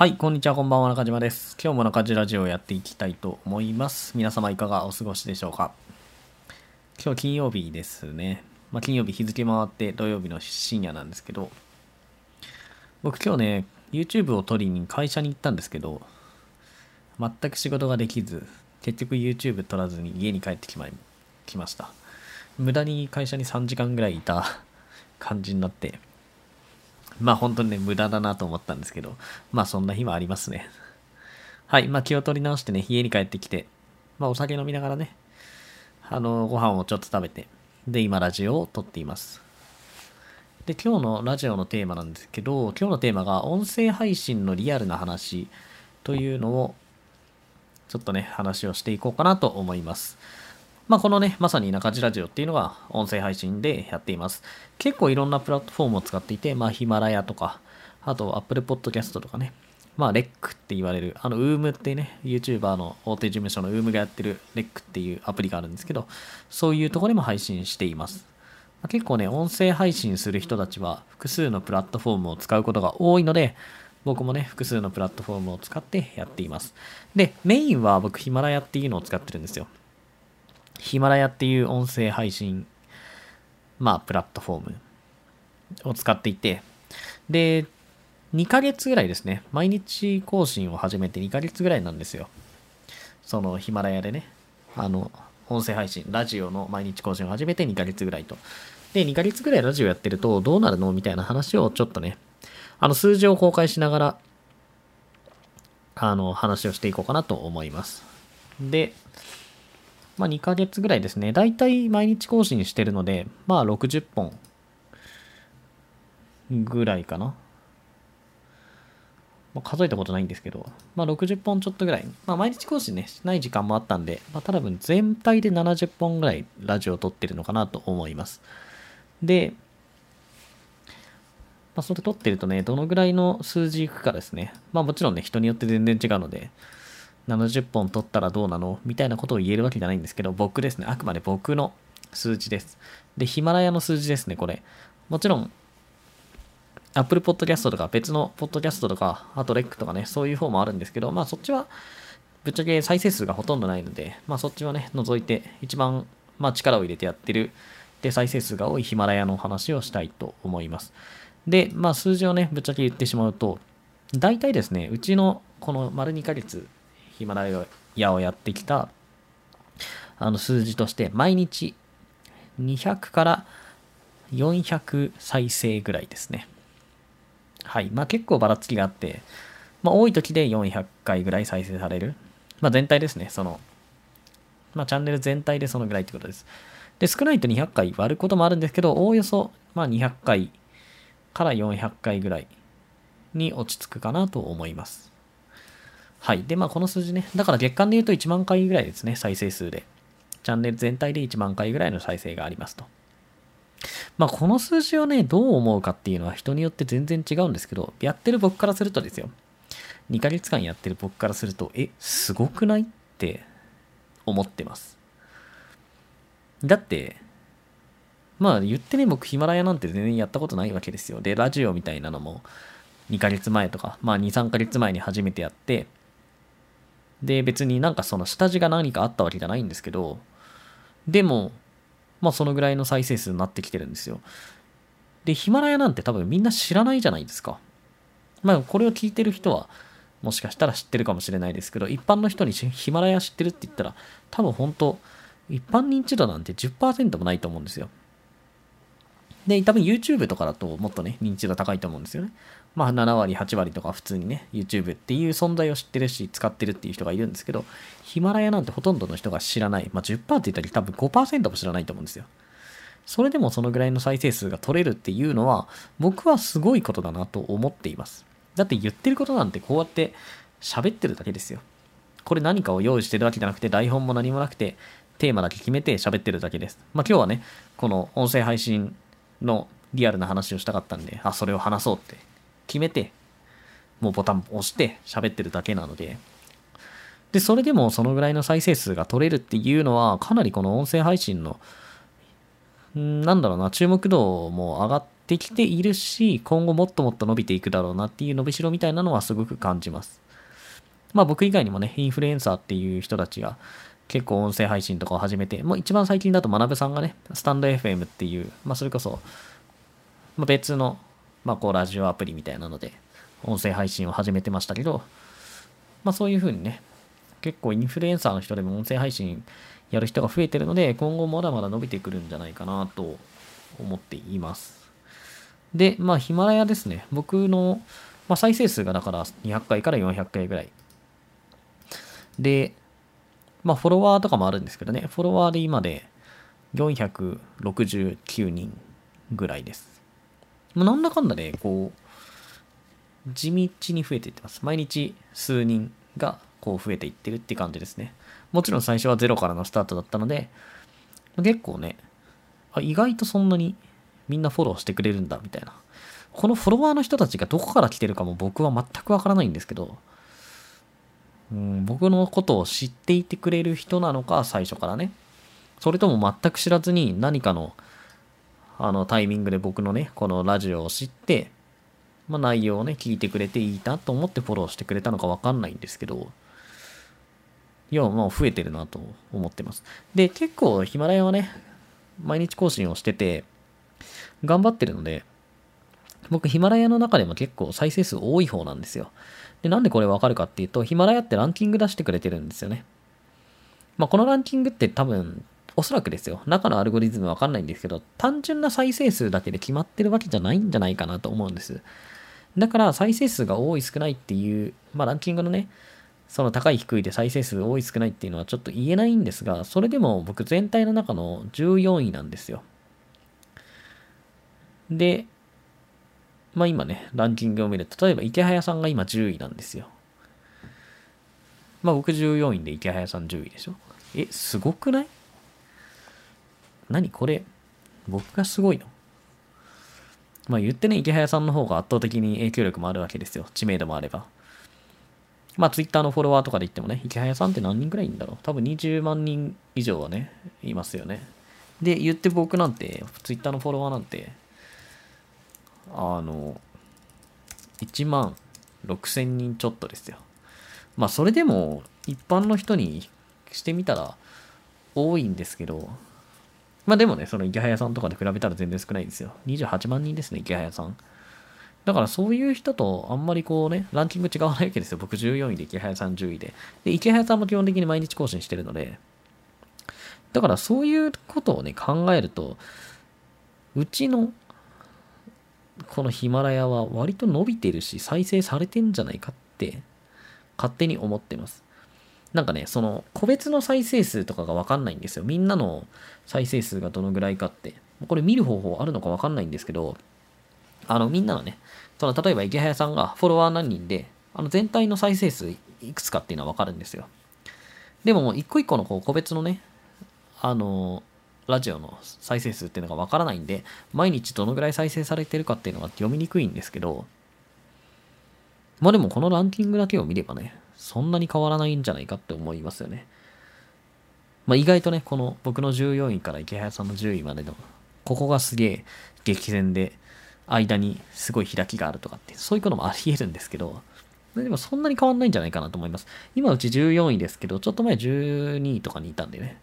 はい、こんにちは、こんばんは、中島です。今日も中島ラジオをやっていきたいと思います。皆様いかがお過ごしでしょうか？今日金曜日ですね。まあ、金曜日日付回って土曜日の深夜なんですけど、僕今日ね、YouTube を撮りに会社に行ったんですけど、全く仕事ができず、結局 YouTube 撮らずに家に帰ってきまきました。無駄に会社に3時間ぐらいいた感じになって、まあ本当にね、無駄だなと思ったんですけど、まあそんな日もありますね。はい、まあ気を取り直してね、家に帰ってきて、まあお酒飲みながらね、あの、ご飯をちょっと食べて、で、今ラジオを撮っています。で、今日のラジオのテーマなんですけど、今日のテーマが音声配信のリアルな話というのを、ちょっとね、話をしていこうかなと思います。まあ、このね、まさに中地ラジオっていうのが音声配信でやっています。結構いろんなプラットフォームを使っていて、まあ、ヒマラヤとか、あと Apple Podcast とかね、まあ、レックって言われる、あの、UM ってね、YouTuber の大手事務所の UM がやってるレックっていうアプリがあるんですけど、そういうところでも配信しています。まあ結構ね、音声配信する人たちは複数のプラットフォームを使うことが多いので、僕もね、複数のプラットフォームを使ってやっています。で、メインは僕ヒマラヤっていうのを使ってるんですよ。ヒマラヤっていう音声配信、まあ、プラットフォームを使っていて、で、2ヶ月ぐらいですね、毎日更新を始めて2ヶ月ぐらいなんですよ。そのヒマラヤでね、あの、音声配信、ラジオの毎日更新を始めて2ヶ月ぐらいと。で、2ヶ月ぐらいラジオやってるとどうなるのみたいな話をちょっとね、あの、数字を公開しながら、あの、話をしていこうかなと思います。で、まあ、2ヶ月ぐらいですね。だいたい毎日更新してるので、まあ60本ぐらいかな。まあ、数えたことないんですけど、まあ60本ちょっとぐらい。まあ毎日更新ね、しない時間もあったんで、まあ多分全体で70本ぐらいラジオを撮ってるのかなと思います。で、まあそれ撮ってるとね、どのぐらいの数字いくかですね。まあもちろんね、人によって全然違うので、70本取ったらどうなの？みたいなことを言えるわけじゃないんですけど、僕ですね。あくまで僕の数字です。で、ヒマラヤの数字ですね、これ。もちろん、Apple Podcast とか別の Podcast とか、あと REC とかね、そういう方もあるんですけど、まあそっちは、ぶっちゃけ再生数がほとんどないので、まあそっちはね、除いて、一番、まあ力を入れてやってる、で、再生数が多いヒマラヤの話をしたいと思います。で、まあ数字をね、ぶっちゃけ言ってしまうと、大体ですね、うちのこの丸2ヶ月、ヒマラヤをやってきたあの数字として毎日200から400再生ぐらいですね。はい。まあ結構ばらつきがあって、まあ多い時で400回ぐらい再生される。まあ全体ですね。その、まあチャンネル全体でそのぐらいってことです。で、少ないと200回割ることもあるんですけど、おおよそまあ200回から400回ぐらいに落ち着くかなと思います。はい。で、まあ、この数字ね。だから月間で言うと1万回ぐらいですね、再生数で。チャンネル全体で1万回ぐらいの再生がありますと。まあ、この数字をね、どう思うかっていうのは人によって全然違うんですけど、やってる僕からするとですよ。2ヶ月間やってる僕からすると、え、すごくないって思ってます。だって、まあ言ってね、僕ヒマラヤなんて全然やったことないわけですよ。で、ラジオみたいなのも2ヶ月前とか、まあ2、3ヶ月前に初めてやって、で、別になんかその下地が何かあったわけじゃないんですけど、でも、まあそのぐらいの再生数になってきてるんですよ。で、ヒマラヤなんて多分みんな知らないじゃないですか。まあこれを聞いてる人は、もしかしたら知ってるかもしれないですけど、一般の人にヒマラヤ知ってるって言ったら、多分本当一般認知度なんて10%もないと思うんですよ。で、多分 YouTube とかだともっとね、認知度高いと思うんですよね。まあ7割、8割とか普通にね、YouTube っていう存在を知ってるし、使ってるっていう人がいるんですけど、ヒマラヤなんてほとんどの人が知らない。まあ10%って言ったら多分5%も知らないと思うんですよ。それでもそのぐらいの再生数が取れるっていうのは、僕はすごいことだなと思っています。だって言ってることなんてこうやって喋ってるだけですよ。これ何かを用意してるわけじゃなくて、台本も何もなくて、テーマだけ決めて喋ってるだけです。まあ今日はね、この音声配信のリアルな話をしたかったんで、あ、それを話そうって決めて、もうボタン押して喋ってるだけなので、で、それでもそのぐらいの再生数が取れるっていうのは、かなりこの音声配信の、んなんだろうな、注目度も上がってきているし、今後もっともっと伸びていくだろうなっていう伸びしろみたいなのはすごく感じます。まあ僕以外にもね、インフルエンサーっていう人たちが結構音声配信とかを始めて、もう一番最近だと学さんがね、スタンド FM っていう、まあそれこそ、ま、別の、まあこうラジオアプリみたいなので、音声配信を始めてましたけど、まあそういう風にね、結構インフルエンサーの人でも音声配信やる人が増えてるので、今後まだまだ伸びてくるんじゃないかなと思っています。で、まあヒマラヤですね。僕の、まあ、再生数がだから200回から400回ぐらい。で、まあフォロワーとかもあるんですけどね、フォロワーで今で469人ぐらいです。まあ、なんだかんだで、ね、こう、地道に増えていってます。毎日数人がこう増えていってるって感じですね。もちろん最初はゼロからのスタートだったので、結構ね、あ意外とそんなにみんなフォローしてくれるんだみたいな。このフォロワーの人たちがどこから来てるかも僕は全くわからないんですけど、うん、僕のことを知っていてくれる人なのか、最初からね。それとも全く知らずに何かのあのタイミングで僕のね、このラジオを知って、まあ、内容をね、聞いてくれていいなと思ってフォローしてくれたのかわかんないんですけど、いや、まあ増えてるなと思ってます。で、結構ヒマラヤはね、毎日更新をしてて、頑張ってるので、僕ヒマラヤの中でも結構再生数多い方なんですよ。で、なんでこれわかるかっていうと、ヒマラヤってランキング出してくれてるんですよね。まあ、このランキングって多分、おそらくですよ。中のアルゴリズムわかんないんですけど、単純な再生数だけで決まってるわけじゃないんじゃないかなと思うんです。だから再生数が多い少ないっていう、まあランキングのね、その高い低いで再生数多い少ないっていうのはちょっと言えないんですが、それでも僕全体の中の14位なんですよ。で、まあ今ね、ランキングを見ると、例えば池早さんが今10位なんですよ。まあ僕14位で池早さん10位でしょ。え、すごくない？何これ、僕がすごいの？まあ言ってね、池早さんの方が圧倒的に影響力もあるわけですよ。知名度もあれば。まあ、ツイッターのフォロワーとかで言ってもね、池早さんって何人くらいいんだろう？多分20万人以上はね、いますよね。で、言って僕なんて、ツイッターのフォロワーなんて、あの、1万6千人ちょっとですよ。まあ、それでも、一般の人にしてみたら多いんですけど、まあでもね、その池早さんとかで比べたら全然少ないんですよ。28万人ですね、池早さん。だからそういう人とあんまりこうね、ランキング違わないわけですよ。僕14位で池早さん10位で。で、池早さんも基本的に毎日更新してるので、だからそういうことをね、考えると、うちのこのヒマラヤは割と伸びてるし、再生されてんじゃないかって勝手に思ってます。なんかね、その個別の再生数とかがわかんないんですよ。みんなの再生数がどのぐらいかって。これ見る方法あるのかわかんないんですけど、あの、みんなのね、その、例えば池早さんがフォロワー何人で、あの、全体の再生数いくつかっていうのはわかるんですよ。でももう一個一個のこう個別のね、あの、ラジオの再生数っていうのがわからないんで、毎日どのぐらい再生されてるかっていうのが読みにくいんですけど、まあでもこのランキングだけを見ればね、そんなに変わらないんじゃないかって思いますよね。まあ意外とね、この僕の14位から池早さんの10位までの、ここがすげえ激戦で、間にすごい開きがあるとかって、そういうこともあり得るんですけど、でもそんなに変わんないんじゃないかなと思います。今うち14位ですけど、ちょっと前12位とかにいたんでね。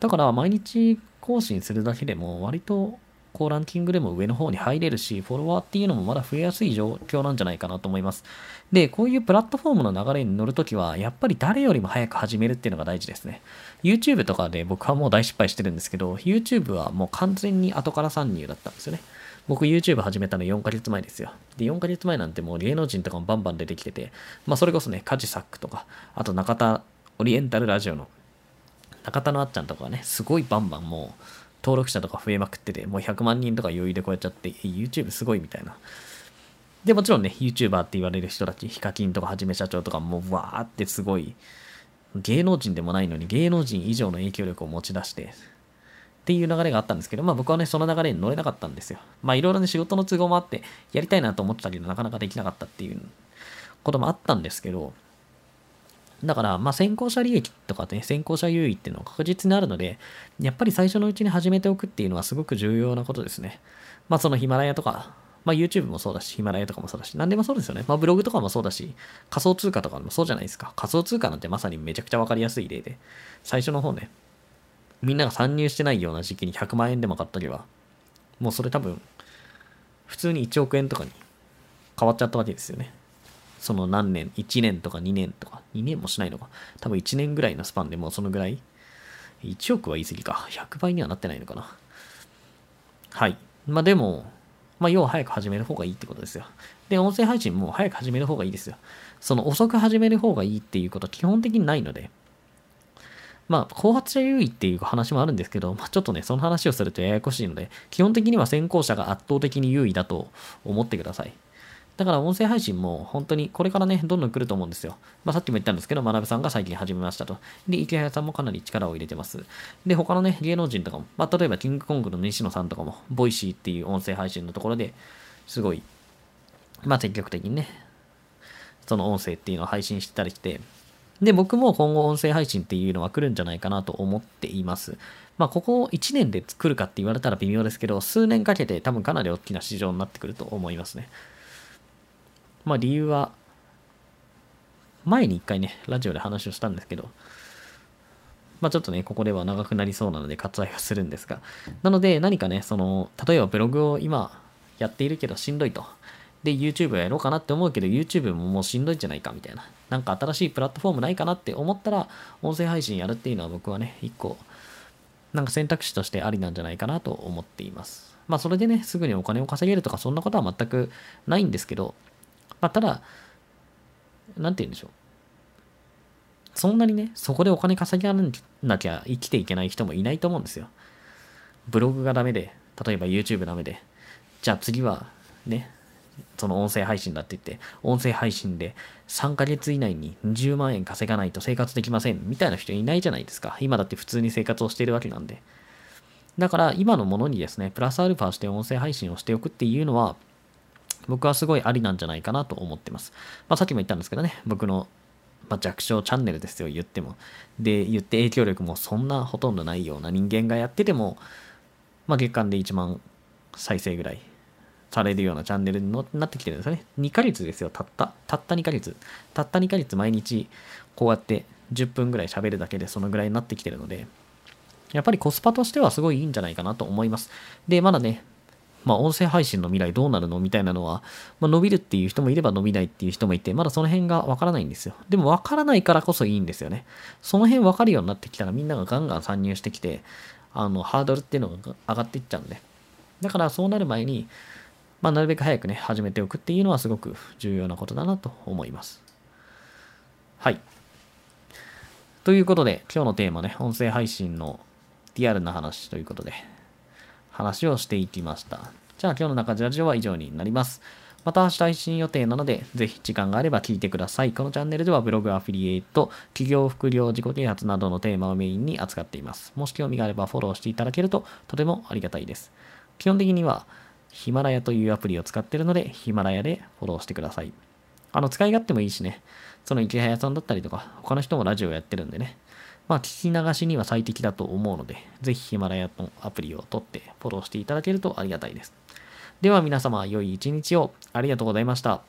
だから毎日更新するだけでも割とこうランキングでも上の方に入れるし、フォロワーっていうのもまだ増えやすい状況なんじゃないかなと思います。で、こういうプラットフォームの流れに乗るときは、やっぱり誰よりも早く始めるっていうのが大事ですね。YouTube とかで僕はもう大失敗してるんですけど、YouTube はもう完全に後から参入だったんですよね。僕 YouTube 始めたの4ヶ月前ですよ。で、4ヶ月前なんてもう芸能人とかもバンバン出てきてて、まあそれこそね、カジサックとか、あと中田オリエンタルラジオの中田のあっちゃんとかね、すごいバンバンもう登録者とか増えまくってて、もう100万人とか余裕で超えちゃって、YouTube すごいみたいな。で、もちろんね、YouTuber って言われる人たち、ヒカキンとかはじめ社長とかもうわーってすごい、芸能人でもないのに芸能人以上の影響力を持ち出して、っていう流れがあったんですけど、まあ僕はね、その流れに乗れなかったんですよ。まあいろいろね、仕事の都合もあって、やりたいなと思ってたけど、なかなかできなかったっていうこともあったんですけど、だから、まあ、先行者利益とかね、先行者優位っていうのは確実にあるので、やっぱり最初のうちに始めておくっていうのはすごく重要なことですね。まあ、そのヒマラヤとか、まあ、YouTube もそうだし、ヒマラヤとかもそうだし、何でもそうですよね。まあ、ブログとかもそうだし、仮想通貨とかもそうじゃないですか。仮想通貨なんてまさにめちゃくちゃわかりやすい例で、最初の方ね、みんなが参入してないような時期に100万円でも買っとけば、もうそれ多分、普通に1億円とかに変わっちゃったわけですよね。その何年、1年とか2年とか、2年もしないのか。多分1年ぐらいのスパンでもうそのぐらい。1億は言い過ぎか。100倍にはなってないのかな。はい。まあでも、まあ要は早く始める方がいいってことですよ。で、音声配信も早く始める方がいいですよ。その遅く始める方がいいっていうことは基本的にないので、まあ、後発者優位っていう話もあるんですけど、まあ、ちょっとね、その話をするとややこしいので、基本的には先行者が圧倒的に優位だと思ってください。だから音声配信も本当にこれからね、どんどん来ると思うんですよ。まあさっきも言ったんですけど、学さんが最近始めましたと。で、イケハヤさんもかなり力を入れてます。で、他のね、芸能人とかも、まあ例えばキングコングの西野さんとかも、 Voicy っていう音声配信のところですごい、まあ積極的にね、その音声っていうのを配信してたりして、で、僕も今後音声配信っていうのは来るんじゃないかなと思っています。まあ、ここ1年で来るかって言われたら微妙ですけど、数年かけて多分かなり大きな市場になってくると思いますね。まあ理由は、前に一回ね、ラジオで話をしたんですけど、まあちょっとね、ここでは長くなりそうなので割愛をするんですが、なので何かね、その、例えばブログを今やっているけどしんどいと。で、YouTube やろうかなって思うけど、YouTube ももうしんどいんじゃないかみたいな。なんか新しいプラットフォームないかなって思ったら、音声配信やるっていうのは僕はね、一個、なんか選択肢としてありなんじゃないかなと思っています。まあそれでね、すぐにお金を稼げるとかそんなことは全くないんですけど、まあ、ただ、なんて言うんでしょう。そんなにね、そこでお金稼ぎなきゃ生きていけない人もいないと思うんですよ。ブログがダメで、例えば YouTube ダメで、じゃあ次はね、その音声配信だって言って、音声配信で3ヶ月以内に20万円稼がないと生活できませんみたいな人いないじゃないですか。今だって普通に生活をしているわけなんで。だから今のものにですね、プラスアルファして音声配信をしておくっていうのは、僕はすごいありなんじゃないかなと思ってます。まあ、さっきも言ったんですけどね、僕の、まあ、弱小チャンネルですよ、言っても。で、言って影響力もそんなほとんどないような人間がやってても、まあ、月間で1万再生ぐらいされるようなチャンネルになってきてるんですよね。2ヶ月ですよ、たった。たった2ヶ月。たった2ヶ月毎日、こうやって10分ぐらい喋るだけでそのぐらいになってきてるので、やっぱりコスパとしてはすごいいいんじゃないかなと思います。で、まだね、まあ、音声配信の未来どうなるのみたいなのは、まあ、伸びるっていう人もいれば伸びないっていう人もいて、まだその辺がわからないんですよ。でもわからないからこそいいんですよね。その辺わかるようになってきたらみんながガンガン参入してきて、あの、ハードルっていうのが上がっていっちゃうんで。だからそうなる前に、まあ、なるべく早くね、始めておくっていうのはすごく重要なことだなと思います。はい。ということで、今日のテーマね、音声配信のリアルな話ということで、話をしていきました。じゃあ今日の中ジラジオは以上になります。また明日配信予定なので、ぜひ時間があれば聞いてください。このチャンネルではブログアフィリエイト、企業副業、自己啓発などのテーマをメインに扱っています。もし興味があればフォローしていただけるととてもありがたいです。基本的にはヒマラヤというアプリを使っているので、ヒマラヤでフォローしてください。あの、使い勝手もいいしね、その池早さんだったりとか、他の人もラジオやってるんでね、まあ、聞き流しには最適だと思うので、ぜひヒマラヤのアプリを取ってフォローしていただけるとありがたいです。では皆様、良い一日をありがとうございました。